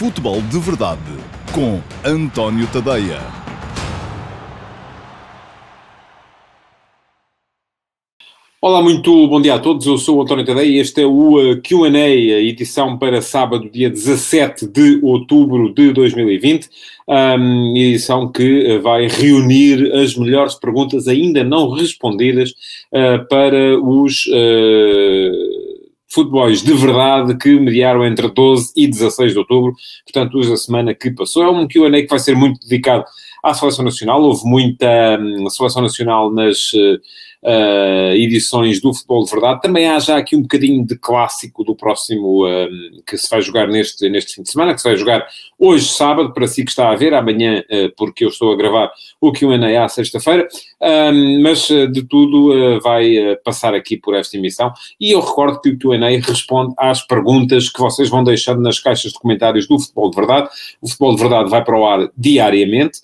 Futebol de Verdade com António Tadeia. Olá, muito bom dia a todos. Eu sou o António Tadeia e este é o uh, QA, a edição para sábado, dia 17 de outubro de 2020. Um, edição que uh, vai reunir as melhores perguntas ainda não respondidas uh, para os futebols de verdade que mediaram entre 12 e 16 de outubro, portanto, hoje a semana que passou. É um QA que vai ser muito dedicado à seleção nacional. Houve muita um, seleção nacional nas uh, edições do Futebol de Verdade. Também há já aqui um bocadinho de clássico do próximo um, que se vai jogar neste, neste fim de semana, que se vai jogar hoje, sábado, para si que está a ver, amanhã, uh, porque eu estou a gravar o QA à sexta-feira, mas de tudo uh, vai passar aqui por esta emissão. E eu recordo que o QA responde às perguntas que vocês vão deixando nas caixas de comentários do Futebol de Verdade. O Futebol de Verdade vai para o ar diariamente,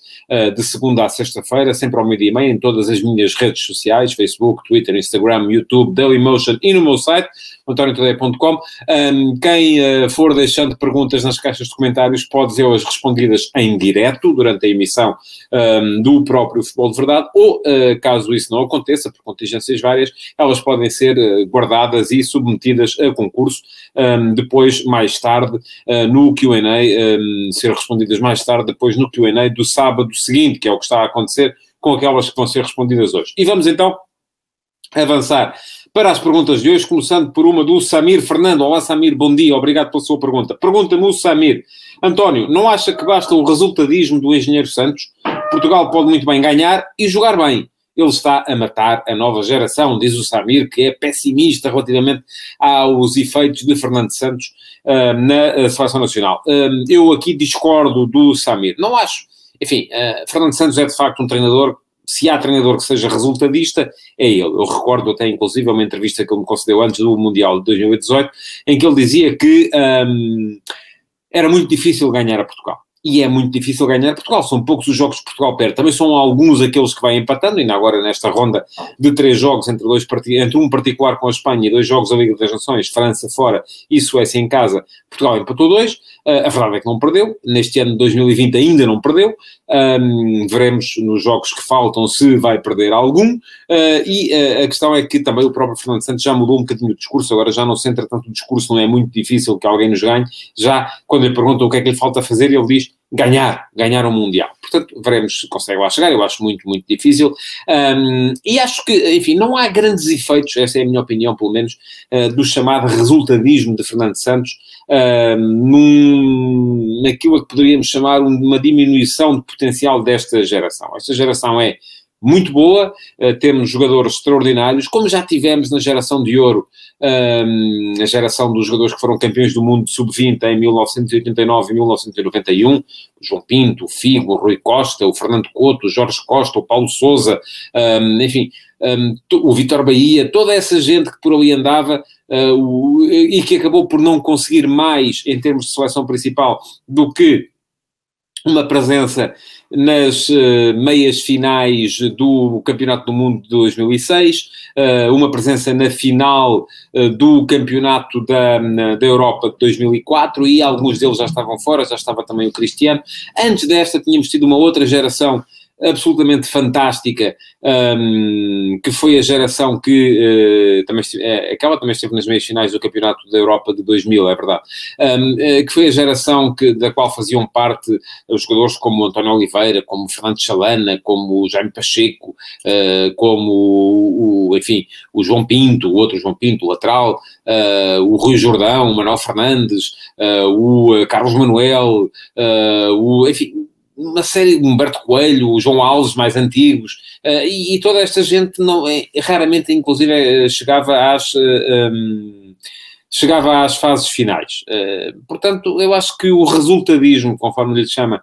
de segunda a sexta-feira, sempre ao meio-dia e meia, em todas as minhas redes sociais, Facebook, Twitter, Instagram, YouTube, Dailymotion e no meu site, antoniotadeia.com. Um, quem uh, for deixando perguntas nas caixas de comentários pode vê-las respondidas em direto durante a emissão um, do próprio Futebol de Verdade, ou uh, caso isso não aconteça, por contingências várias, elas podem ser uh, guardadas e submetidas a concurso um, depois, mais tarde, no QA, ser respondidas mais tarde, depois no QA do sábado seguinte, que é o que está a acontecer com aquelas que vão ser respondidas hoje. E vamos então avançar para as perguntas de hoje, começando por uma do Samir Fernando. Olá, Samir, bom dia, obrigado pela sua pergunta. Pergunta-me o Samir. António, não acha que basta o resultadismo do Engenheiro Santos? Portugal pode muito bem ganhar e jogar bem. Ele está a matar a nova geração, diz o Samir, que é pessimista relativamente aos efeitos de Fernando Santos uh, na uh, Seleção Nacional. Uh, eu aqui discordo do Samir. Não acho. Enfim, Fernando Santos é de facto um treinador se há treinador que seja resultadista, é ele. Eu recordo até, inclusive, uma entrevista que ele me concedeu antes do Mundial de 2018, em que ele dizia que um, era muito difícil ganhar a Portugal e é muito difícil ganhar Portugal. São poucos os jogos que Portugal perde. Também são alguns aqueles que vai empatando, ainda agora nesta ronda de três jogos, entre, dois, entre um particular com a Espanha e dois jogos da Liga das Nações, França fora e Suécia em casa, Portugal empatou dois. Uh, a verdade é que não perdeu. Neste ano de 2020 ainda não perdeu. Um, veremos nos jogos que faltam se vai perder algum. Uh, e uh, a questão é que também o próprio Fernando Santos já mudou um bocadinho o discurso, agora já não centra tanto o discurso, não é muito difícil que alguém nos ganhe. Já quando lhe perguntam o que é que lhe falta fazer, ele diz ganhar, ganhar o um Mundial. Portanto, veremos se consegue lá chegar, eu acho muito, muito difícil. Um, e acho que, enfim, não há grandes efeitos, essa é a minha opinião, pelo menos, uh, do chamado resultadismo de Fernando Santos, uh, num, naquilo que poderíamos chamar uma diminuição de potencial desta geração. Esta geração é muito boa, uh, temos jogadores extraordinários, como já tivemos na geração de ouro, um, a geração dos jogadores que foram campeões do mundo sub-20 em 1989 e 1991, o João Pinto, o Figo, o Rui Costa, o Fernando Couto, o Jorge Costa, o Paulo Souza, um, enfim, um, o Vitor Bahia, toda essa gente que por ali andava o, e que acabou por não conseguir mais em termos de seleção principal do que uma presença nas uh, meias finais do Campeonato do Mundo de 2006, uh, uma presença na final uh, do Campeonato da, da Europa de 2004 e alguns deles já estavam fora, já estava também o Cristiano. Antes desta tínhamos tido uma outra geração absolutamente fantástica, um, que foi a geração que uh, também é, aquela também esteve nas meias finais do Campeonato da Europa de 2000, é verdade, um, uh, que foi a geração que, da qual faziam parte os jogadores como António Oliveira, como Fernando Chalana, como Jaime Pacheco, uh, como o, o, enfim, o João Pinto, o outro João Pinto, o lateral, o Rui Jordão, o Manuel Fernandes, o Carlos Manuel, o, enfim, uma série, Humberto Coelho, João Alves mais antigos, uh, e, e, toda esta gente não, é, raramente, inclusive, eh, chegava às. Uh, um, chegava às fases finais. Uh, portanto, eu acho que o resultadismo, conforme lhe chama,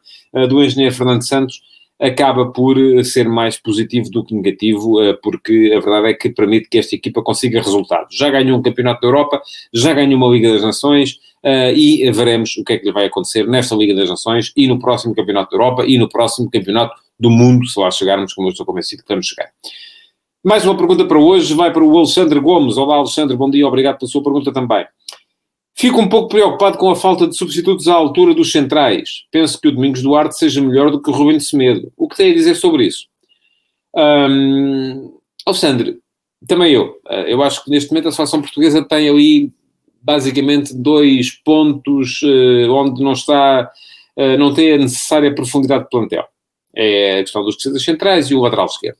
do engenheiro Fernando Santos, acaba por ser mais positivo do que negativo, porque a verdade é que permite que esta equipa consiga resultados. Já ganhou um Campeonato da Europa, já ganhou uma Liga das Nações, e veremos o que é que lhe vai acontecer nesta Liga das Nações e no próximo Campeonato da Europa e no próximo Campeonato do Mundo, se lá chegarmos, como eu estou convencido que vamos chegar. Mais uma pergunta para hoje, vai para o Alexandre Gomes. Olá, Alexandre, bom dia, obrigado pela sua pergunta também. Fico um pouco preocupado com a falta de substitutos à altura dos centrais. Penso que o Domingos Duarte seja melhor do que o Rubem de Semedo. O que tem a dizer sobre isso? Um, Alexandre, também eu. Eh, eu acho que neste momento a seleção portuguesa tem ali basicamente dois pontos uh, onde não está, uh, não tem a necessária profundidade de plantel. É a questão dos defesas centrais e o lateral esquerdo.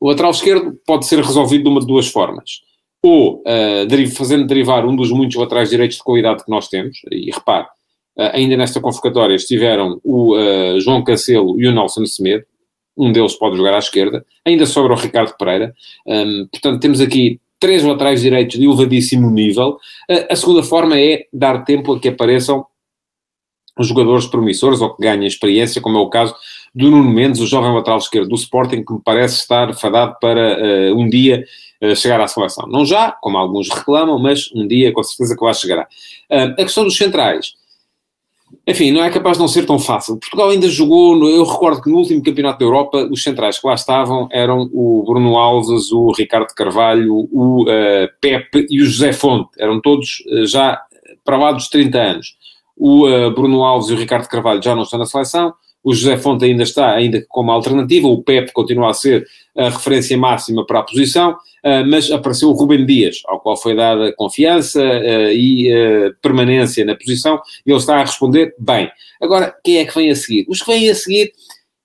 O lateral esquerdo pode ser resolvido de uma de duas formas ou uh, fazendo derivar um dos muitos laterais direitos de qualidade que nós temos, e repare, ainda nesta convocatória estiveram o João Cancelo e o Nelson Semedo, um deles pode jogar à esquerda, ainda sobra o Ricardo Pereira, um, portanto temos aqui três laterais direitos de elevadíssimo nível. a segunda forma é dar tempo a que apareçam os jogadores promissores ou que ganhem experiência, como é o caso do Nuno Mendes, o jovem lateral esquerdo do Sporting, que me parece estar fadado para um dia eh, chegar à seleção. Não já, como alguns reclamam, mas um dia com certeza que lá chegará. Uh, a questão dos centrais. Enfim, não é capaz de não ser tão fácil. Portugal ainda jogou, no, eu recordo que no último campeonato da Europa, os centrais que lá estavam eram o Bruno Alves, o Ricardo Carvalho, o uh, Pepe e o José Fonte. Eram todos uh, já para lá dos 30 anos. O uh, Bruno Alves e o Ricardo Carvalho já não estão na seleção o José Fonte ainda está, ainda como alternativa, o Pepe continua a ser a referência máxima para a posição, ah, mas apareceu o Rubem Dias, ao qual foi dada confiança ah, e ah, permanência na posição, e ele está a responder bem. Agora, quem é que vem a seguir? Os que vêm a seguir,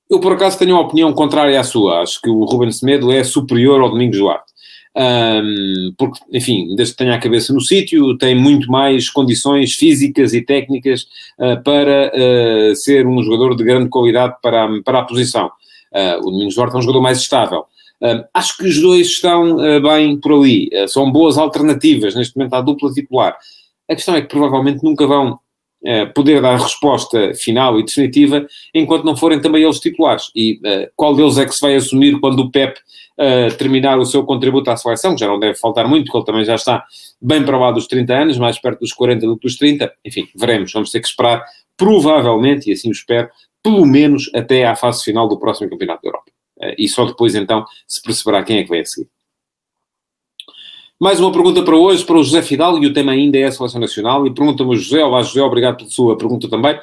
eu por acaso tenho uma opinião contrária à sua, acho que o Rubem Semedo é superior ao Domingos Duarte. Um, porque, enfim, desde que tenha a cabeça no sítio, tem muito mais condições físicas e técnicas uh, para uh, ser um jogador de grande qualidade para a, para a posição. Uh, o Domingos Duarte é um jogador mais estável. acho que os dois estão bem por ali, são boas alternativas neste momento à dupla titular. A questão é que provavelmente nunca vão poder dar resposta final e definitiva enquanto não forem também eles titulares. E qual deles é que se vai assumir quando o Pep uh, terminar o seu contributo à seleção, que já não deve faltar muito, porque ele também já está bem para lá dos 30 anos, mais perto dos 40 do que dos 30. Enfim, veremos, vamos ter que esperar, provavelmente, e assim o espero, pelo menos até à fase final do próximo Campeonato da Europa. E só depois, então, se perceberá quem é que vem a seguir. Mais uma pergunta para hoje, para o José Fidal, e o tema ainda é a Seleção Nacional, e pergunta-me o José, olá José, obrigado pela sua pergunta também.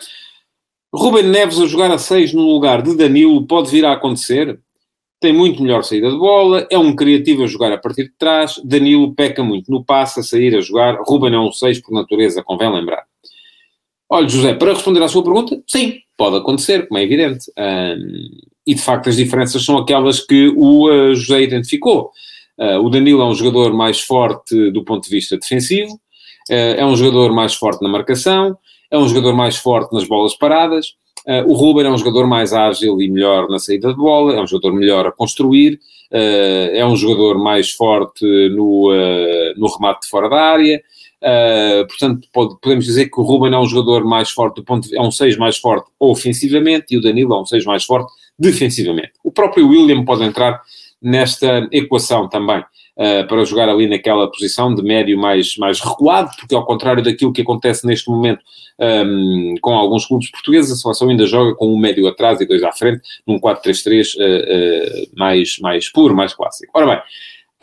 Ruben Neves a jogar a 6 no lugar de Danilo pode vir a acontecer? tem muito melhor saída de bola, é um criativo a jogar a partir de trás, Danilo peca muito no passe, a sair a jogar, Ruben é um 6 por natureza, convém lembrar. Olha, José, para responder à sua pergunta, sim, pode acontecer, como é evidente. E de facto as diferenças são aquelas que o uh, José identificou. Uh, o Danilo é um jogador mais forte do ponto de vista defensivo, uh, é um jogador mais forte na marcação, é um jogador mais forte nas bolas paradas, Uh, o Ruben é um jogador mais ágil e melhor na saída de bola, é um jogador melhor a construir, uh, é um jogador mais forte no, uh, no remate de fora da área. portanto, pode, podemos dizer que o Ruben é um jogador mais forte, do ponto de, é um 6 mais forte ofensivamente e o Danilo é um 6 mais forte defensivamente. O próprio William pode entrar nesta equação também uh, para jogar ali naquela posição de médio mais, mais recuado, porque ao contrário daquilo que acontece neste momento um, com alguns clubes portugueses, a seleção ainda joga com um médio atrás e dois à frente, num 4-3-3 uh, uh, mais, mais puro, mais clássico. Ora bem,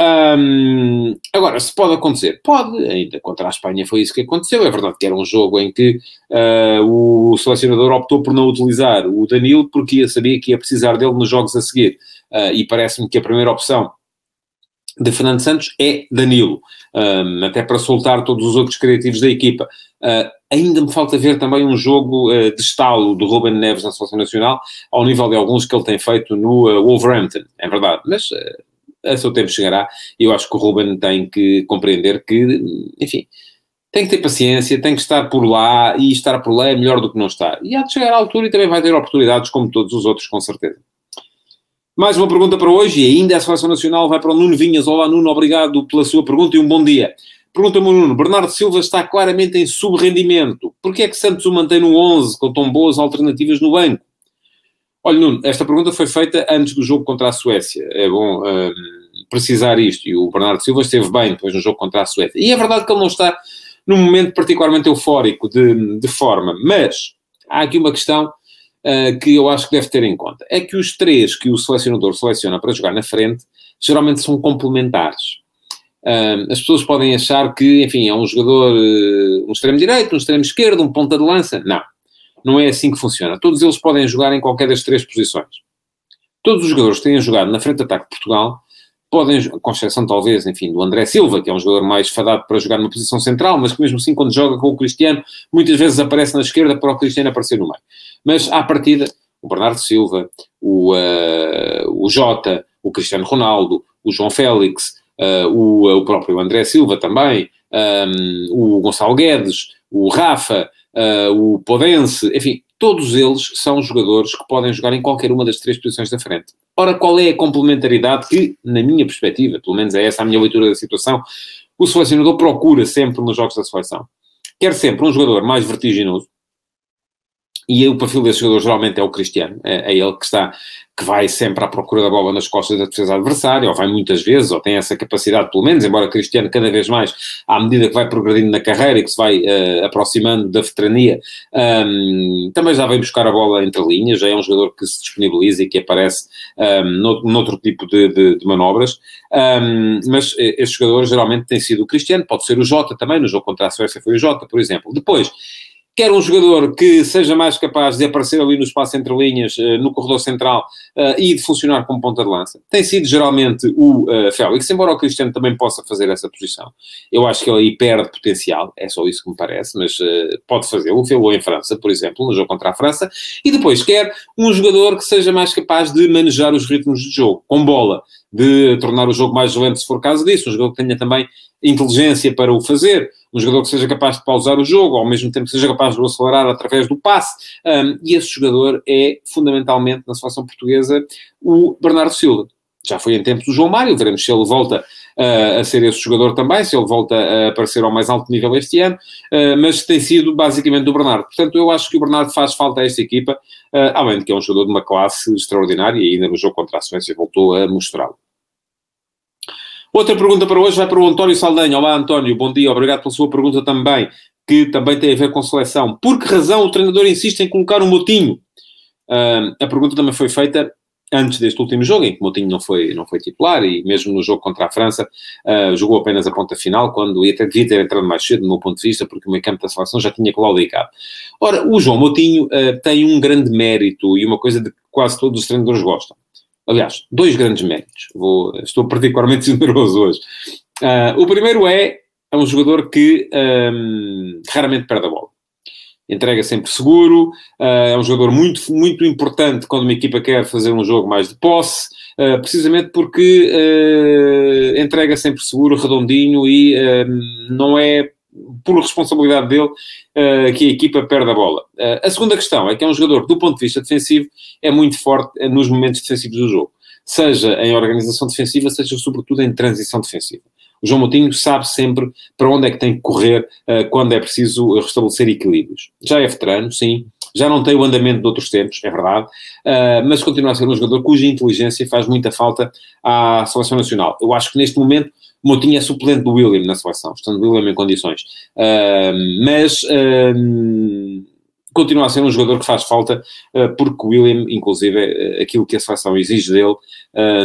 um, agora, se pode acontecer, pode, ainda contra a Espanha foi isso que aconteceu. É verdade que era um jogo em que uh, o selecionador optou por não utilizar o Danilo porque ia, sabia que ia precisar dele nos jogos a seguir. Uh, e parece-me que a primeira opção de Fernando Santos é Danilo, um, até para soltar todos os outros criativos da equipa. Uh, ainda me falta ver também um jogo uh, de estalo do Ruben Neves na Seleção Nacional, ao nível de alguns que ele tem feito no uh, Wolverhampton, é verdade, mas a seu tempo chegará e eu acho que o Ruben tem que compreender que, enfim, tem que ter paciência, tem que estar por lá e estar por lá é melhor do que não estar. E há de chegar à altura e também vai ter oportunidades como todos os outros, com certeza. Mais uma pergunta para hoje e ainda a Seleção Nacional vai para o Nuno Vinhas. Olá Nuno, obrigado pela sua pergunta e um bom dia. Pergunta-me o Nuno, Bernardo Silva está claramente em subrendimento. Porquê é que Santos o mantém no 11 com tão boas alternativas no banco? Olha Nuno, esta pergunta foi feita antes do jogo contra a Suécia. É bom um, precisar isto. E o Bernardo Silva esteve bem depois no jogo contra a Suécia. E é verdade que ele não está num momento particularmente eufórico de, de forma. Mas há aqui uma questão uh, que eu acho que deve ter em conta. É que os três que o selecionador seleciona para jogar na frente geralmente são complementares. as pessoas podem achar que, enfim, é um jogador, uh, um extremo direito, um extremo esquerdo, um ponta de lança. Não. Não é assim que funciona. Todos eles podem jogar em qualquer das três posições. Todos os jogadores que têm jogado na frente de ataque de Portugal podem, com exceção talvez, enfim, do André Silva, que é um jogador mais fadado para jogar numa posição central, mas que mesmo assim quando joga com o Cristiano, muitas vezes aparece na esquerda para o Cristiano aparecer no meio. Mas à partida, o Bernardo Silva, o, uh, o Jota, o Cristiano Ronaldo, o João Félix, uh, o, uh, o próprio André Silva também, um, o Gonçalo Guedes, o Rafa, o Podense, enfim, todos eles são jogadores que podem jogar em qualquer uma das três posições da frente. Ora, qual é a complementaridade que, na minha perspectiva, pelo menos é essa a minha leitura da situação, o selecionador procura sempre nos jogos da seleção? Quer sempre um jogador mais vertiginoso, e o perfil desse jogador geralmente é o Cristiano, é, é, ele que está, que vai sempre à procura da bola nas costas da defesa adversária, ou vai muitas vezes, ou tem essa capacidade, pelo menos, embora Cristiano cada vez mais, à medida que vai progredindo na carreira e que se vai uh, aproximando da veterania, um, também já vem buscar a bola entre linhas, já é um jogador que se disponibiliza e que aparece um, noutro, noutro tipo de, de, de manobras, um, mas eh, esse jogador geralmente tem sido o Cristiano, pode ser o Jota também, no jogo contra a Suécia foi o Jota, por exemplo. Depois, quer um jogador que seja mais capaz de aparecer ali no espaço entre linhas, eh, no corredor central, eh, e de funcionar como ponta de lança. Tem sido geralmente o uh, Félix, embora o Cristiano também possa fazer essa posição. Eu acho que ele aí perde potencial, é só isso que me parece, mas pode fazê-lo. Fê-lo em França, por exemplo, no jogo contra a França. E depois quer um jogador que seja mais capaz de manejar os ritmos de jogo, com bola, de tornar o jogo mais lento se for caso disso, um jogador que tenha também inteligência para o fazer, um jogador que seja capaz de pausar o jogo, ao mesmo tempo que seja capaz de o acelerar através do passe. Um, e esse jogador é, fundamentalmente, na seleção portuguesa, o Bernardo Silva. Já foi em tempos do João Mário, veremos se ele volta uh, a ser esse jogador também, se ele volta a aparecer ao mais alto nível este ano, uh, mas tem sido basicamente o Bernardo. Portanto, eu acho que o Bernardo faz falta a esta equipa, uh, além de que é um jogador de uma classe extraordinária e ainda no jogo contra a Suécia voltou a mostrá-lo. Outra pergunta para hoje vai para o António Saldanha. Olá, António, bom dia, obrigado pela sua pergunta também, que também tem a ver com seleção. Por que razão o treinador insiste em colocar o Motinho? Uh, a pergunta também foi feita antes deste último jogo, em que Motinho não foi, não foi titular, e mesmo no jogo contra a França, uh, jogou apenas a ponta final, quando ter, devia ter entrado mais cedo, do meu ponto de vista, porque o meio campo da seleção já tinha claudicado. Ora, o João Motinho uh, tem um grande mérito e uma coisa de que quase todos os treinadores gostam. Aliás, dois grandes méritos. Vou, estou particularmente generoso hoje. Uh, o primeiro é, é um jogador que um, raramente perde a bola. Entrega sempre seguro, uh, é um jogador muito, muito importante quando uma equipa quer fazer um jogo mais de posse, uh, precisamente porque entrega sempre seguro, redondinho e não é por responsabilidade dele, uh, que a equipa perde a bola. Uh, a segunda questão é que é um jogador do ponto de vista defensivo, é muito forte eh, nos momentos defensivos do jogo. Seja em organização defensiva, seja sobretudo em transição defensiva. O João Moutinho sabe sempre para onde é que tem que correr uh, quando é preciso restabelecer equilíbrios. Já é veterano, sim, já não tem o andamento de outros tempos, é verdade, uh, mas continua a ser um jogador cuja inteligência faz muita falta à seleção nacional. Eu acho que neste momento Moutinho é suplente do William na seleção, estando William em condições. Uh, mas uh, continua a ser um jogador que faz falta, uh, porque o William, inclusive, aquilo que a seleção exige dele,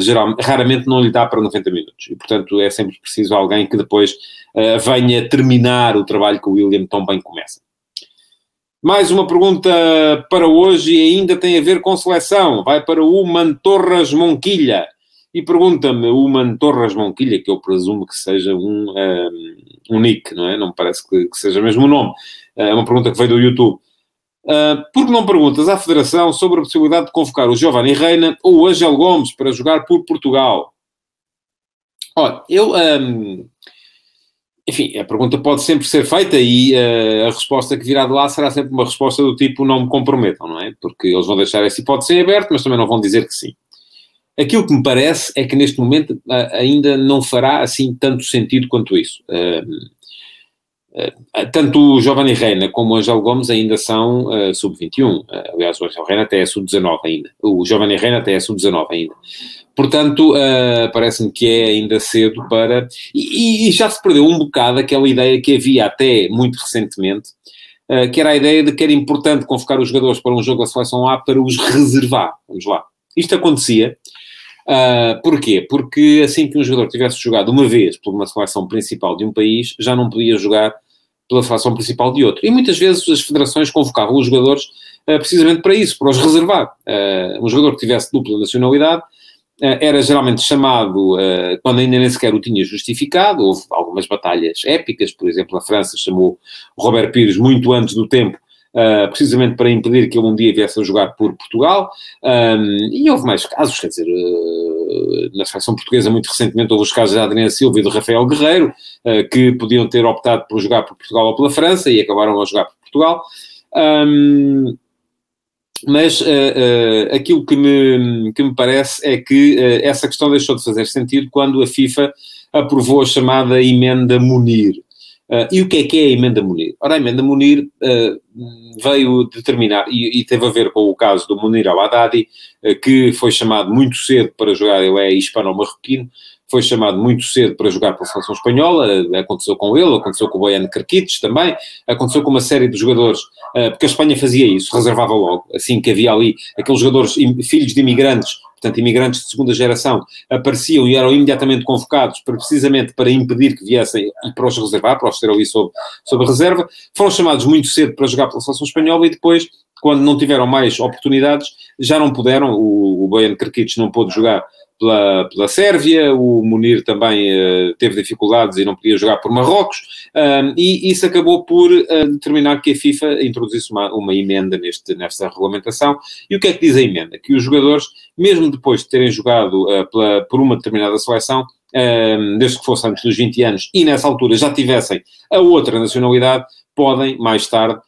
geral, raramente não lhe dá para 90 minutos. E, portanto, é sempre preciso alguém que depois venha terminar o trabalho que o William tão bem começa. Mais uma pergunta para hoje e ainda tem a ver com seleção. Vai para o Mantorras Monquilha e pergunta-me o Human Torres Monquilha, que eu presumo que seja um, um, um nick, não é? Não me parece que, que, seja mesmo o nome. É uma pergunta que veio do YouTube. Uh, por que não perguntas à Federação sobre a possibilidade de convocar o Giovanni Reina ou o Angel Gomes para jogar por Portugal? Olha, eu... Um, enfim, a pergunta pode sempre ser feita e uh, a resposta que virá de lá será sempre uma resposta do tipo não me comprometam, não é? Porque eles vão deixar essa hipótese em aberto, mas também não vão dizer que sim. Aquilo que me parece é que neste momento ainda não fará assim tanto sentido quanto isso. Tanto o Giovanni Reina como o Angel Gomes ainda são uh, sub-21. Uh, aliás, o Angel Reina até é sub-19 ainda. O Giovanni Reina até é sub-19 ainda. Portanto, uh, parece-me que é ainda cedo para. E, e, já se perdeu um bocado aquela ideia que havia até muito recentemente, que era a ideia de que era importante convocar os jogadores para um jogo da seleção A para os reservar. Vamos lá. Isto acontecia Uh, porquê? Porque assim que um jogador tivesse jogado uma vez por uma seleção principal de um país, já não podia jogar pela seleção principal de outro. E muitas vezes as federações convocavam os jogadores uh, precisamente para isso, para os reservar. Uh, um jogador que tivesse dupla nacionalidade era geralmente chamado, quando ainda nem sequer o tinha justificado, houve algumas batalhas épicas, por exemplo, a França chamou Robert Pires muito antes do tempo uh, precisamente para impedir que ele um dia viesse a jogar por Portugal. Um, e houve mais casos, quer dizer, uh, na seleção portuguesa, muito recentemente, houve os casos de Adriano Silva e de Rafael Guerreiro, uh, que podiam ter optado por jogar por Portugal ou pela França e acabaram a jogar por Portugal. Um, mas uh, uh, aquilo que me, que me parece é que uh, essa questão deixou de fazer sentido quando a FIFA aprovou a chamada emenda Munir. E o que é que é a emenda Munir? Ora, a emenda Munir veio determinar, e, e, teve a ver com o caso do Munir Al-Haddadi, eh, que foi chamado muito cedo para jogar, ele é hispano-marroquino, foi chamado muito cedo para jogar pela seleção espanhola, eh, aconteceu com ele, aconteceu com o Boiano Kerkites também, aconteceu com uma série de jogadores, eh, porque a Espanha fazia isso, reservava logo, assim que havia ali aqueles jogadores, filhos de imigrantes, portanto imigrantes de segunda geração, apareciam e eram imediatamente convocados para, precisamente para impedir que viessem e para os reservar, para os ter ali sob, sob reserva, foram chamados muito cedo para jogar pela seleção espanhola e depois, quando não tiveram mais oportunidades, já não puderam, o, o Bojan Krkic não pôde jogar pela, pela Sérvia, o Munir também uh, teve dificuldades e não podia jogar por Marrocos, uh, e isso acabou por uh, determinar que a FIFA introduzisse uma, uma emenda neste, nesta regulamentação. E o que é que diz a emenda? Que os jogadores, mesmo depois de terem jogado eh, pela, por uma determinada seleção, desde que fosse antes dos 20 anos, e nessa altura já tivessem a outra nacionalidade, podem mais tarde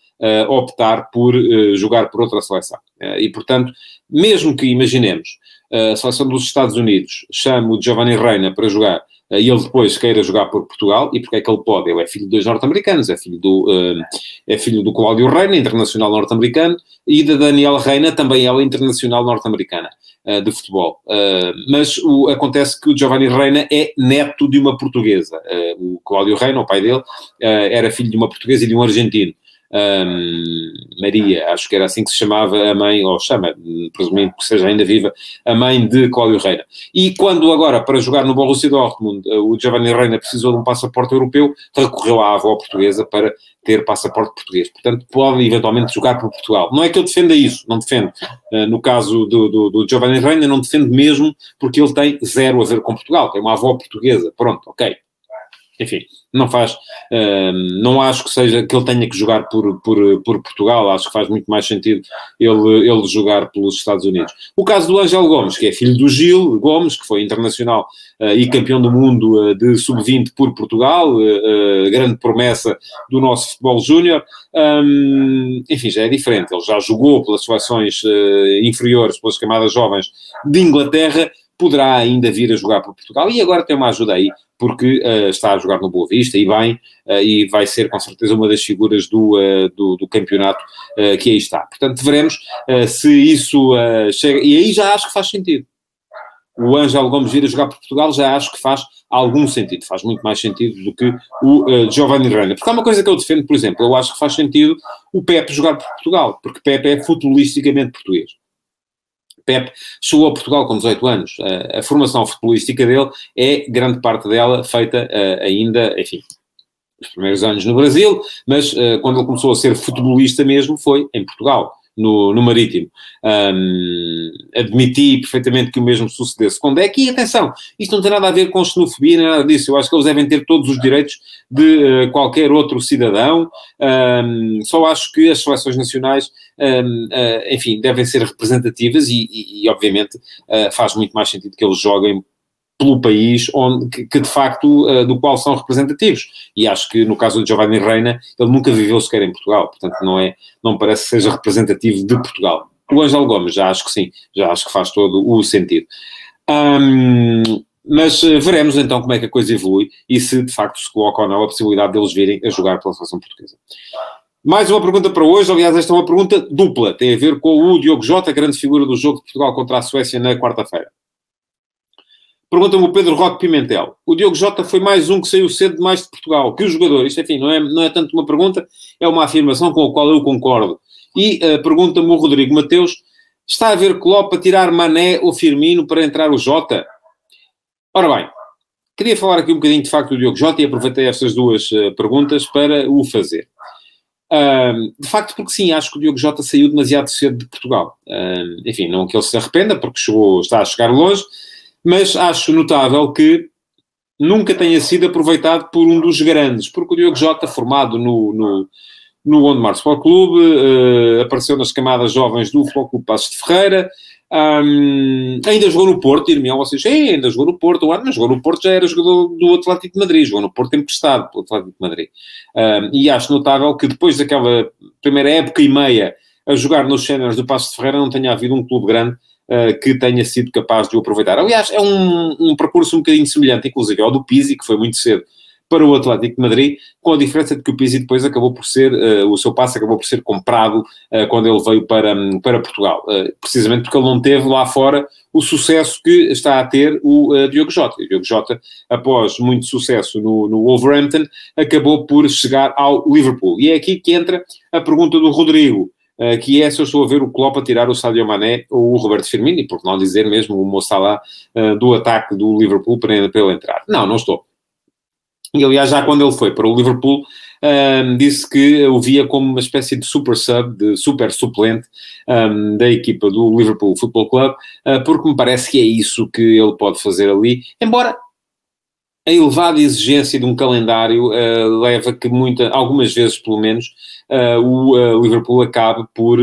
optar por jogar por outra seleção. e, portanto, mesmo que imaginemos a seleção dos Estados Unidos chama o Giovanni Reina para jogar eh, e ele depois queira jogar por Portugal, e porque é que ele pode? Ele é filho de dois norte-americanos, é filho do, uh, é filho do Cláudio Reina, internacional norte-americano, e da Daniela Reina, também ela internacional norte-americana de futebol. Mas o, acontece que o Giovanni Reina é neto de uma portuguesa. o Cláudio Reina, o pai dele, era filho de uma portuguesa e de um argentino um, Maria, acho que era assim que se chamava a mãe, ou chama, presumindo que seja ainda viva, a mãe de Cláudio Reina. E quando agora, para jogar no Borussia Dortmund, o Giovanni Reina precisou de um passaporte europeu, recorreu à avó portuguesa para ter passaporte português. Portanto, pode eventualmente jogar por Portugal. Não é que eu defenda isso, não defendo. Uh, no caso do, do, do Giovanni Reina, não defendo mesmo porque ele tem zero a ver com Portugal, tem uma avó portuguesa. Pronto, ok enfim, não faz, uh, não acho que seja que ele tenha que jogar por, por, por Portugal, acho que faz muito mais sentido ele, ele jogar pelos Estados Unidos. O caso do Ângelo Gomes, que é filho do Gil Gomes, que foi internacional uh, e campeão do mundo uh, de sub-20 por Portugal, grande promessa do nosso futebol júnior, um, enfim, já é diferente, ele já jogou pelas seleções inferiores, pelas camadas jovens de Inglaterra, poderá ainda vir a jogar por Portugal e agora tem uma ajuda aí porque uh, está a jogar no Boa Vista e bem, uh, e vai ser com certeza uma das figuras do, uh, do, do, campeonato que aí está. Portanto, veremos se isso chega, e aí já acho que faz sentido. O Ângelo Gomes vir a jogar por Portugal já acho que faz algum sentido, faz muito mais sentido do que o Giovanni Reina. Porque há uma coisa que eu defendo, por exemplo, eu acho que faz sentido o Pepe jogar por Portugal, porque Pepe é futbolisticamente português. Pep chegou a Portugal com 18 anos. A, a formação futebolística dele é, grande parte dela, feita uh, ainda, enfim, os primeiros anos no Brasil, mas uh, quando ele começou a ser futebolista mesmo foi em Portugal no, no Marítimo. Um, admiti perfeitamente que o mesmo sucedesse com Deck. E atenção, isto não tem nada a ver com xenofobia, nada disso. Eu acho que eles devem ter todos os direitos de uh, qualquer outro cidadão. Um, só acho que as seleções nacionais, um, uh, eh, enfim, devem ser representativas e, e, e obviamente, uh, faz muito mais sentido que eles joguem pelo país onde, que, que de facto uh, do qual são representativos. E acho que no caso de Giovanni Reina, ele nunca viveu sequer em Portugal, portanto não é, não parece que seja representativo de Portugal. O Ângelo Gomes, já acho que sim, já acho que faz todo o sentido. Um, mas uh, veremos então como é que a coisa evolui e se de facto se coloca ou não a possibilidade deles virem a jogar pela seleção portuguesa. Mais uma pergunta para hoje, aliás, esta é uma pergunta dupla, tem a ver com o Diogo Jota, grande figura do jogo de Portugal contra a Suécia na quarta-feira. Pergunta-me o Pedro Roque Pimentel. O Diogo Jota foi mais um que saiu cedo demais de Portugal. Que o jogador, isto enfim, não é, não é tanto uma pergunta, é uma afirmação com a qual eu concordo. E uh, pergunta-me o Rodrigo Mateus Está a ver Klopp a tirar Mané ou Firmino para entrar o Jota? Ora bem, queria falar aqui um bocadinho de facto do Diogo Jota e aproveitei estas duas uh, perguntas para o fazer. Uh, de facto, porque sim, acho que o Diogo Jota saiu demasiado cedo de Portugal. Enfim, não que ele se arrependa, porque chegou, está a chegar longe, mas acho notável que nunca tenha sido aproveitado por um dos grandes, porque o Diogo Jota, formado no, no, no Ondemar Sport Clube, uh, apareceu nas camadas jovens do Futebol Clube Passos de Ferreira, um, ainda jogou no Porto, e vocês, ainda jogou no Porto, um mas jogou no Porto, já era jogador do Atlético de Madrid, jogou no Porto emprestado pelo Atlético de Madrid. Um, e acho notável que depois daquela primeira época e meia a jogar nos cenários do Passo de Ferreira não tenha havido um clube grande uh, que tenha sido capaz de o aproveitar. Aliás, é um, um percurso um bocadinho semelhante, inclusive, ao do Pizzi, que foi muito cedo para o Atlético de Madrid, com a diferença de que o Pizzi depois acabou por ser, uh, o seu passe acabou por ser comprado uh, quando ele veio para, um, para Portugal, uh, precisamente porque ele não teve lá fora o sucesso que está a ter o Diogo Jota. O Diogo Jota, após muito sucesso no, no Wolverhampton, acabou por chegar ao Liverpool. E é aqui que entra a pergunta do Rodrigo, que é se eu estou a ver o Klopp a tirar o Sadio Mané ou o Roberto Firmino, e por não dizer mesmo o Mo Salah do ataque do Liverpool para, para ele entrar. Não, não estou. E aliás, já quando ele foi para o Liverpool, um, disse que o via como uma espécie de super sub, de super suplente um, da equipa do Liverpool Football Club, uh, porque me parece que é isso que ele pode fazer ali, embora a elevada exigência de um calendário uh, leva que muita, algumas vezes pelo menos, uh, o Liverpool acabe por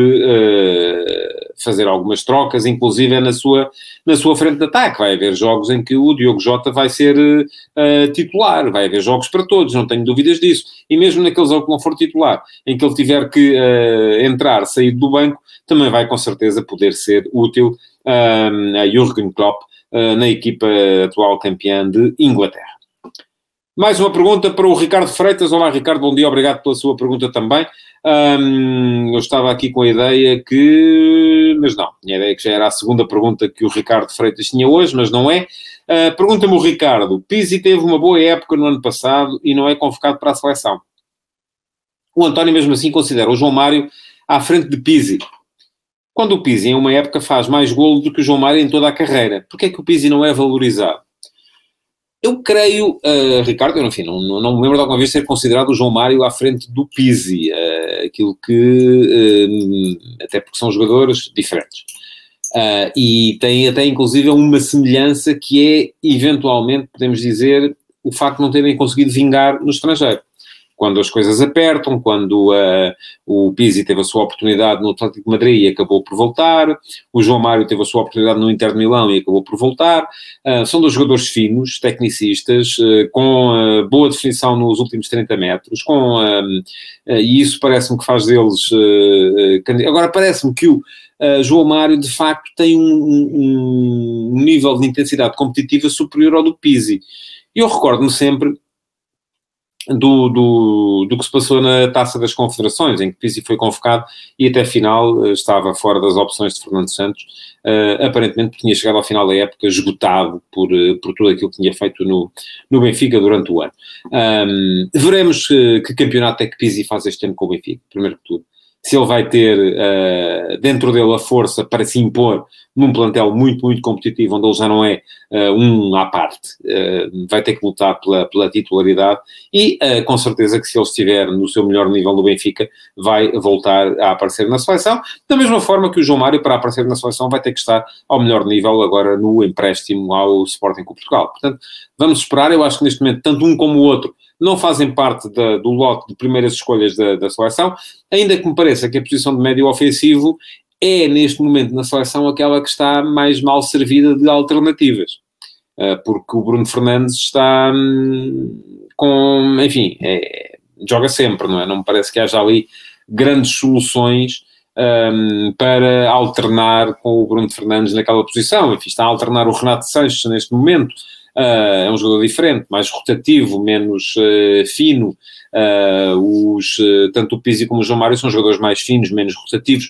fazer algumas trocas, inclusive na sua, na sua frente de ataque. Vai haver jogos em que o Diogo Jota vai ser uh, titular, vai haver jogos para todos, não tenho dúvidas disso. E mesmo naqueles que não for titular, em que ele tiver que uh, entrar, sair do banco, também vai com certeza poder ser útil uh, a Jurgen Klopp na equipa atual campeã de Inglaterra. Mais uma pergunta para o Ricardo Freitas. Olá, Ricardo, bom dia, obrigado pela sua pergunta também. Eu estava aqui com a ideia que. Mas não, tinha a ideia que já era a segunda pergunta que o Ricardo Freitas tinha hoje, mas não é. Uh, Pergunta-me o Ricardo: Pizzi teve uma boa época no ano passado e não é convocado para a seleção. O António, mesmo assim, considera o João Mário à frente de Pizzi. Quando o Pizzi, em uma época, faz mais golo do que o João Mário em toda a carreira, porquê é que o Pizzi não é valorizado? Eu creio, uh, Ricardo, eu, enfim, não, não, me lembro de alguma vez ser considerado o João Mário à frente do Pizzi, uh, aquilo que, uh, até porque são jogadores diferentes. e tem até, inclusive, uma semelhança que é, eventualmente, podemos dizer, o facto de não terem conseguido vingar no estrangeiro quando as coisas apertam, quando uh, o Pizzi teve a sua oportunidade no Atlético de Madrid e acabou por voltar, o João Mário teve a sua oportunidade no Inter de Milão e acabou por voltar. Uh, são dois jogadores finos, tecnicistas, uh, com boa definição nos últimos 30 metros, com, e isso parece-me que faz deles. agora, parece-me que o. João Mário de facto tem um, um, nível de intensidade competitiva superior ao do Pizzi. Eu recordo-me sempre do, do, do que se passou na Taça das Confederações, em que Pizzi foi convocado e até final eh, estava fora das opções de Fernando Santos, uh, aparentemente tinha chegado ao final da época esgotado por, uh, por tudo aquilo que tinha feito no, no Benfica durante o ano. Um, veremos uh, que campeonato é que Pizzi faz este ano com o Benfica, primeiro que tudo se ele vai ter uh, dentro dele a força para se impor num plantel muito, muito competitivo, onde ele já não é uh, um à parte, uh, vai ter que lutar pela, pela titularidade e com certeza que se ele estiver no seu melhor nível no Benfica, vai voltar a aparecer na seleção, da mesma forma que o João Mário, para aparecer na seleção, vai ter que estar ao melhor nível agora no empréstimo ao Sporting com Portugal. Portanto, vamos esperar, eu acho que neste momento, tanto um como o outro não fazem parte da, do lote de primeiras escolhas da, da seleção, ainda que me pareça que a posição de médio ofensivo é, neste momento, na seleção, aquela que está mais mal servida de alternativas. Uh, porque o Bruno Fernandes está hum, com, enfim, é, joga sempre, não é? Não me parece que haja ali grandes soluções um, para alternar com o Bruno Fernandes naquela posição. Enfim, está a alternar o Renato Sanches neste momento. Uh, é um jogador diferente, mais rotativo, menos uh, fino. Uh, os, tanto o Pizzi como o João Mário são jogadores mais finos, menos rotativos,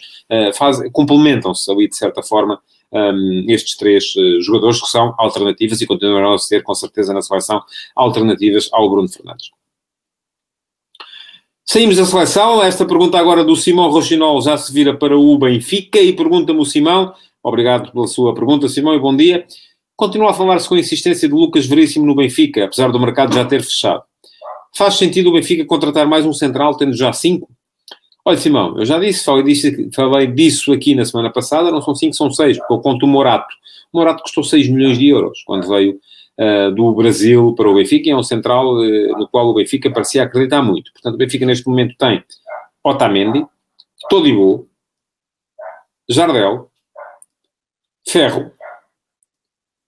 complementam-se ali de certa forma um, estes três jogadores que são alternativas e continuarão a ser com certeza na seleção alternativas ao Bruno Fernandes. Saímos da seleção. Esta pergunta agora do Simão Rochinol já se vira para o Benfica e pergunta-me o Simão. Obrigado pela sua pergunta, Simão, e bom dia. Continua a falar-se com insistência de Lucas Veríssimo no Benfica, apesar do mercado já ter fechado. Faz sentido o Benfica contratar mais um central, tendo já cinco? Olha, Simão, eu já disse, falei disso, falei disso aqui na semana passada, não são cinco, são seis, porque eu conto o Morato. O Morato custou 6 milhões de euros quando veio uh, do Brasil para o Benfica, e é um central uh, no qual o Benfica parecia acreditar muito. Portanto, o Benfica neste momento tem Otamendi, Todibo, Jardel, Ferro,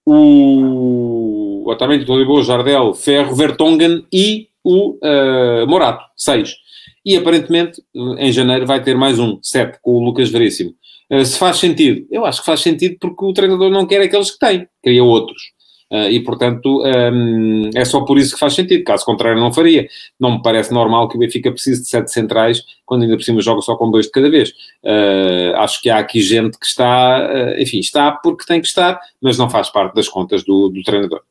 o Otamendi, Todibo, Jardel, Ferro, Vertonghen e o uh, Morato, seis. E aparentemente, em janeiro, vai ter mais um, sete, com o Lucas Veríssimo. Uh, se faz sentido? Eu acho que faz sentido porque o treinador não quer aqueles que tem, queria outros. Uh, e, portanto, um, é só por isso que faz sentido. Caso contrário, não faria. Não me parece normal que o Benfica precise de sete centrais, quando ainda por cima joga só com dois de cada vez. Uh, acho que há aqui gente que está, uh, enfim, está porque tem que estar, mas não faz parte das contas do, do treinador.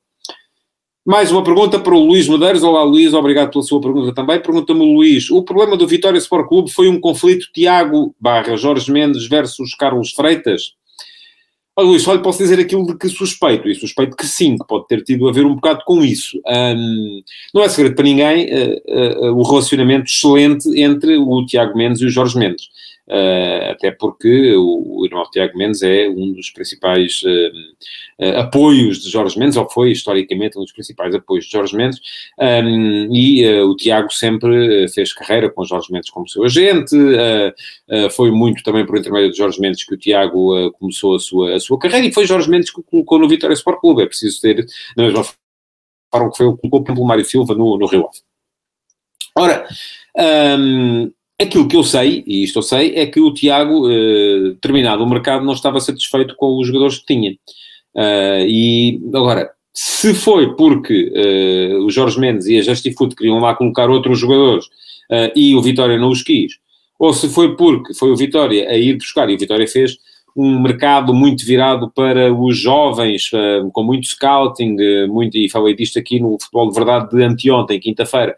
Mais uma pergunta para o Luís Medeiros. Olá, Luís, obrigado pela sua pergunta também. Pergunta-me Luís: o problema do Vitória Sport Clube foi um conflito Tiago barra Jorge Mendes versus Carlos Freitas? Olha, Luís, lhe posso dizer aquilo de que suspeito, e suspeito que sim, que pode ter tido a ver um bocado com isso. Um, não é segredo para ninguém uh, uh, o relacionamento excelente entre o Tiago Mendes e o Jorge Mendes. Uh, até porque o, o irmão Tiago Mendes é um dos principais uh, apoios de Jorge Mendes, ou foi historicamente um dos principais apoios de Jorge Mendes, um, e o Tiago sempre fez carreira com Jorge Mendes como seu agente, foi muito também por intermédio de Jorge Mendes que o Tiago começou a sua, a sua carreira, e foi Jorge Mendes que o colocou no Vitória Sport Clube, é preciso ter, na mesma forma que foi o que colocou pelo Mário Silva no, no Rio Ave. Ora, Aquilo que eu sei, e isto eu sei, é que o Tiago, eh, terminado o mercado, não estava satisfeito com os jogadores que tinha. Uh, e agora, se foi porque uh, o Jorge Mendes e a Justifoot queriam lá colocar outros jogadores uh, e o Vitória não os quis, ou se foi porque foi o Vitória a ir buscar, e o Vitória fez um mercado muito virado para os jovens, uh, com muito scouting, uh, muito, e falei disto aqui no Futebol de Verdade de anteontem, quinta-feira,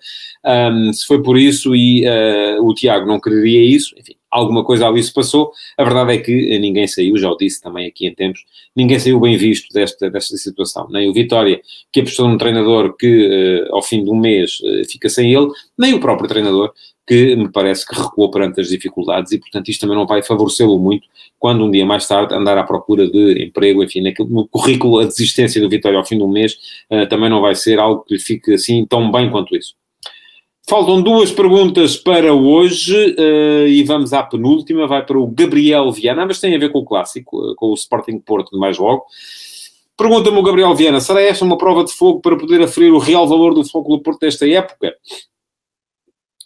um, se foi por isso e uh, o Tiago não quereria isso, enfim, alguma coisa ali se passou, a verdade é que ninguém saiu, já o disse também aqui em tempos, ninguém saiu bem visto desta, desta situação, nem o Vitória, que apostou num treinador que ao fim de um mês fica sem ele, nem o próprio treinador, que me parece que recuou perante as dificuldades e, portanto, isto também não vai favorecê-lo muito quando um dia mais tarde andar à procura de emprego, enfim, naquele, no currículo a desistência do Vitória ao fim do mês uh, também não vai ser algo que lhe fique assim tão bem quanto isso. Faltam duas perguntas para hoje uh, e vamos à penúltima, vai para o Gabriel Viana, mas tem a ver com o clássico, uh, com o Sporting Porto de mais logo. Pergunta-me o Gabriel Viana, será esta uma prova de fogo para poder aferir o real valor do do Porto desta época?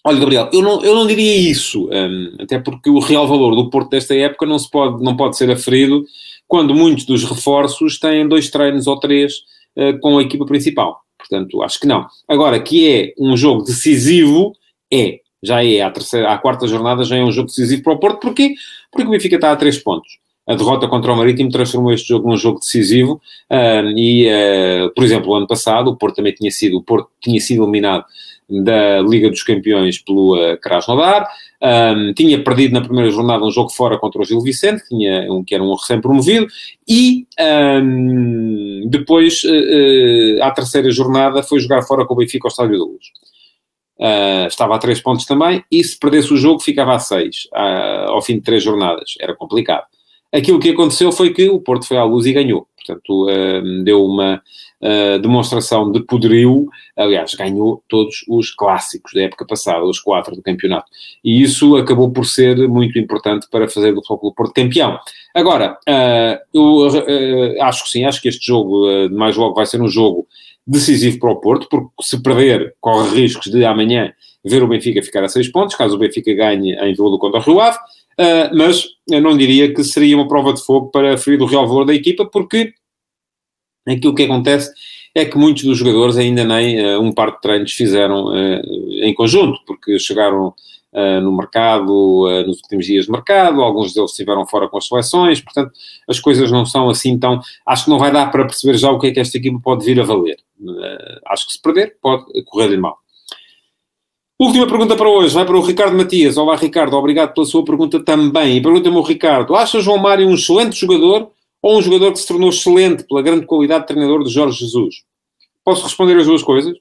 Olha, Gabriel, eu não, eu não diria isso, um, até porque o real valor do Porto desta época não, se pode, não pode ser aferido quando muitos dos reforços têm dois treinos ou três uh, com a equipa principal. Portanto, acho que não. Agora, que é um jogo decisivo, é. Já é. À, terceira, à quarta jornada já é um jogo decisivo para o Porto. Porquê? Porque o Benfica está a três pontos. A derrota contra o Marítimo transformou este jogo num jogo decisivo uh, e, uh, por exemplo, o ano passado o Porto também tinha sido, o Porto tinha sido eliminado da Liga dos Campeões pelo uh, Krasnodar, um, tinha perdido na primeira jornada um jogo fora contra o Gil Vicente, tinha um, que era um recém-promovido, e um, depois, uh, uh, à terceira jornada, foi jogar fora com o Benfica ao Estádio da Luz. Uh, estava a três pontos também, e se perdesse o jogo ficava a seis, uh, ao fim de três jornadas. Era complicado. Aquilo que aconteceu foi que o Porto foi à luz e ganhou. Portanto, uh, deu uma uh, demonstração de poderio. Aliás, ganhou todos os clássicos da época passada, os quatro do campeonato. E isso acabou por ser muito importante para fazer do Futebol Porto campeão. Agora, uh, eu acho que sim, acho que este jogo, de mais logo, vai ser um jogo decisivo para o Porto, porque se perder, corre riscos de amanhã ver o Benfica ficar a seis pontos, caso o Benfica ganhe em Vila contra o Rio Ave. Uh, mas eu não diria que seria uma prova de fogo para ferir o real valor da equipa, porque aquilo que acontece é que muitos dos jogadores ainda nem uh, um par de treinos fizeram uh, em conjunto, porque chegaram no mercado, nos últimos dias de mercado, alguns deles estiveram fora com as seleções, portanto as coisas não são assim tão. Acho que não vai dar para perceber já o que é que esta equipa pode vir a valer. acho que se perder, pode correr-lhe mal. Última pergunta para hoje, vai para o Ricardo Matias. Olá, Ricardo, obrigado pela sua pergunta também. E pergunta-me o Ricardo: acha João Mário um excelente jogador ou um jogador que se tornou excelente pela grande qualidade de treinador de Jorge Jesus? Posso responder as duas coisas?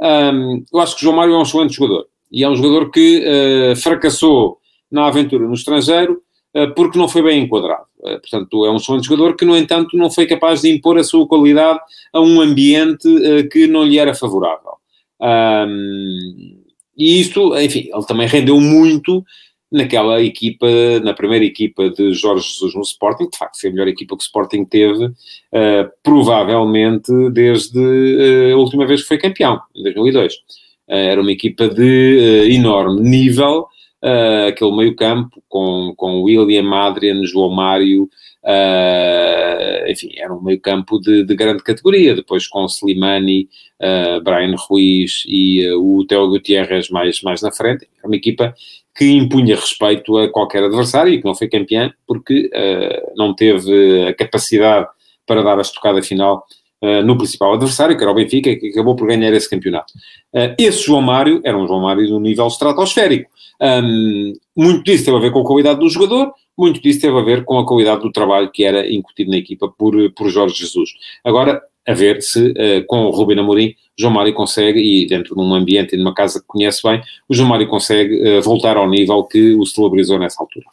Um, eu acho que João Mário é um excelente jogador. E é um jogador que uh, fracassou na aventura no estrangeiro uh, porque não foi bem enquadrado. Uh, portanto, é um excelente jogador que, no entanto, não foi capaz de impor a sua qualidade a um ambiente que não lhe era favorável. Um, e isto, enfim, ele também rendeu muito naquela equipa, na primeira equipa de Jorge Jesus no Sporting, de facto foi a melhor equipa que o Sporting teve, uh, provavelmente desde uh, a última vez que foi campeão, em 2002. Uh, eh, era uma equipa de enorme nível, aquele meio campo com, com William, Adrian, João Mário, Uh, enfim, era um meio campo de, de, grande categoria, depois com Slimani, uh, Brian Ruiz e uh, o Teo Gutierrez mais, mais na frente, era uma equipa que impunha respeito a qualquer adversário e que não foi campeã porque não teve a capacidade para dar a estocada final no principal adversário, que era o Benfica, que acabou por ganhar esse campeonato. esse João Mário era um João Mário de um nível estratosférico. Um, muito disso teve a ver com a qualidade do jogador, muito disso teve a ver com a qualidade do trabalho que era incutido na equipa por, por Jorge Jesus. Agora, a ver se uh, com o Rubem Amorim, João Mário consegue, e dentro de um ambiente e numa casa que conhece bem, o João Mário consegue uh, voltar ao nível que o celebrizou nessa altura.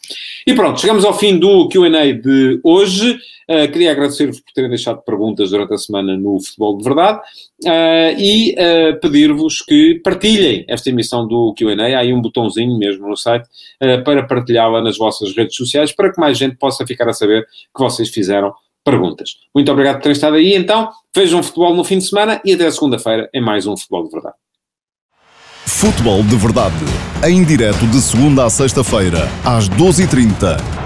E pronto, chegamos ao fim do Q&A de hoje. Uh, queria agradecer-vos por terem deixado perguntas durante a semana no Futebol de Verdade e pedir-vos que partilhem esta emissão do Q&A. Há aí um botãozinho mesmo no site para partilhá-la nas vossas redes sociais para que mais gente possa ficar a saber que vocês fizeram perguntas. Muito obrigado por terem estado aí, então. Vejam futebol no fim de semana e até segunda-feira em mais um Futebol de Verdade. Futebol de Verdade, em direto de segunda a sexta-feira, às 12h30